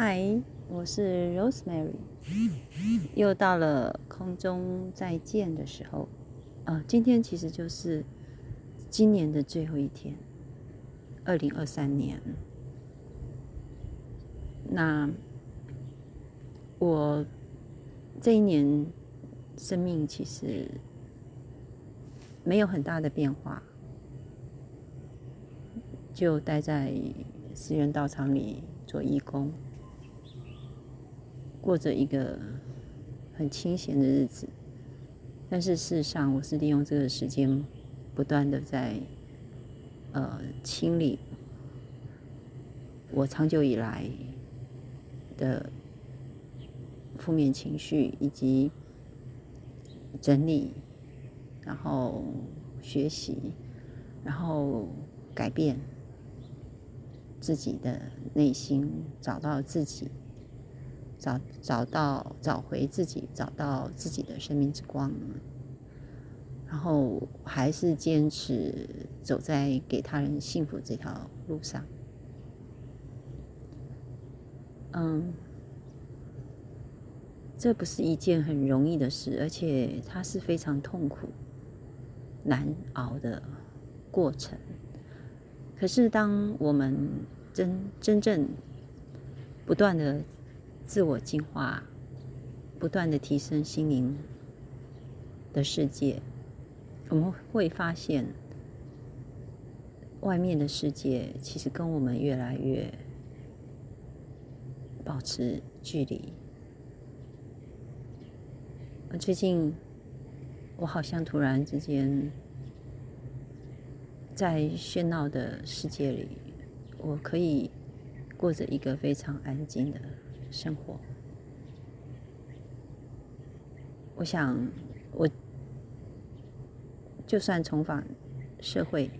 嗨，我是 Rosemary，又到了空中再见的时候。呃，今天其实就是今年的最后一天，二零二三年。那我这一年生命其实没有很大的变化，就待在私人道场里做义工。过着一个很清闲的日子，但是事实上，我是利用这个时间，不断的在呃清理我长久以来的负面情绪，以及整理，然后学习，然后改变自己的内心，找到自己。找找到找回自己，找到自己的生命之光，然后还是坚持走在给他人幸福这条路上。嗯，这不是一件很容易的事，而且它是非常痛苦、难熬的过程。可是，当我们真真正不断的。自我进化，不断的提升心灵的世界，我们会发现，外面的世界其实跟我们越来越保持距离。最近，我好像突然之间，在喧闹的世界里，我可以过着一个非常安静的。生活，我想，我就算重返社会，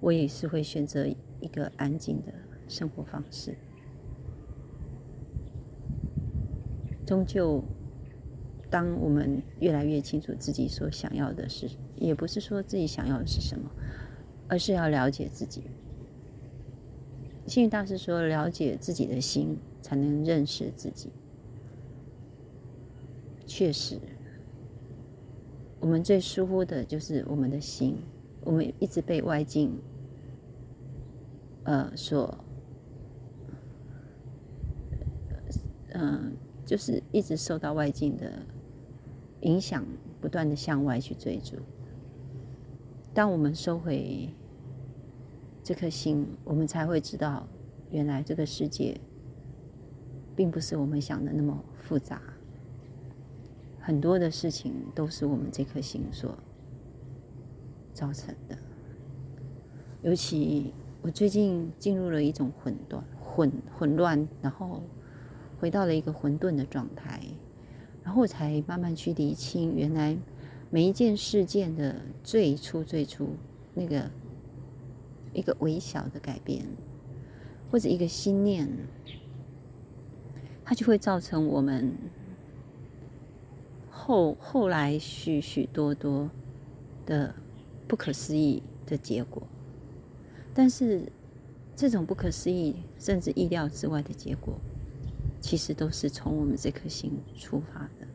我也是会选择一个安静的生活方式。终究，当我们越来越清楚自己所想要的是，也不是说自己想要的是什么，而是要了解自己。幸运大师说：“了解自己的心。”才能认识自己。确实，我们最疏忽的就是我们的心。我们一直被外境，呃，所，嗯，就是一直受到外境的影响，不断的向外去追逐。当我们收回这颗心，我们才会知道，原来这个世界。并不是我们想的那么复杂，很多的事情都是我们这颗心所造成的。尤其我最近进入了一种混乱、混混乱，然后回到了一个混沌的状态，然后我才慢慢去理清，原来每一件事件的最初、最初那个一个微小的改变，或者一个心念。它就会造成我们后后来许许多多的不可思议的结果，但是这种不可思议甚至意料之外的结果，其实都是从我们这颗心出发的。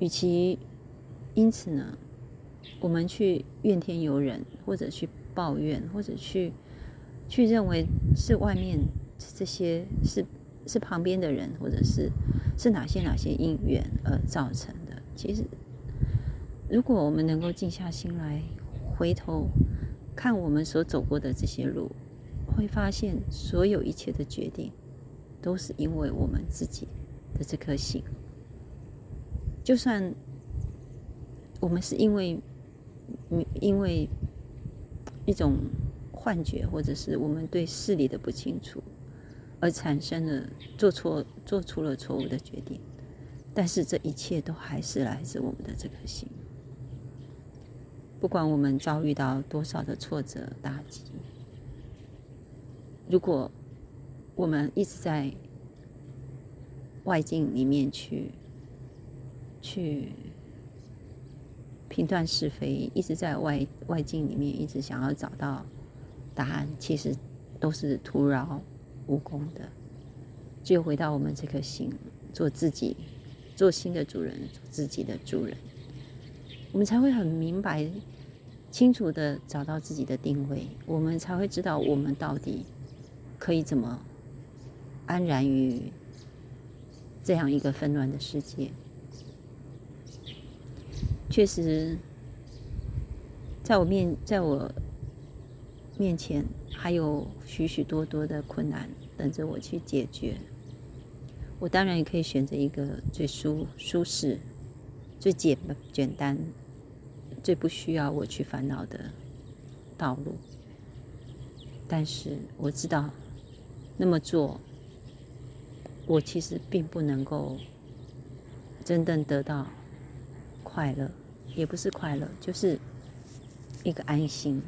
与其因此呢，我们去怨天尤人，或者去抱怨，或者去去认为是外面。这些是是旁边的人，或者是是哪些哪些因缘而造成的。其实，如果我们能够静下心来，回头看我们所走过的这些路，会发现所有一切的决定，都是因为我们自己的这颗心。就算我们是因为因为一种幻觉，或者是我们对事理的不清楚。而产生了做错、做出了错误的决定，但是这一切都还是来自我们的这颗心。不管我们遭遇到多少的挫折打击，如果我们一直在外境里面去去评断是非，一直在外外境里面一直想要找到答案，其实都是徒劳无功的。只有回到我们这颗心，做自己，做新的主人，做自己的主人，我们才会很明白、清楚的找到自己的定位，我们才会知道我们到底可以怎么安然于这样一个纷乱的世界。确实，在我面，在我面前还有许许多多的困难等着我去解决。我当然也可以选择一个最舒舒适、最简简单、最不需要我去烦恼的道路。但是我知道，那么做，我其实并不能够真正得到快乐，也不是快乐，就是一个安心。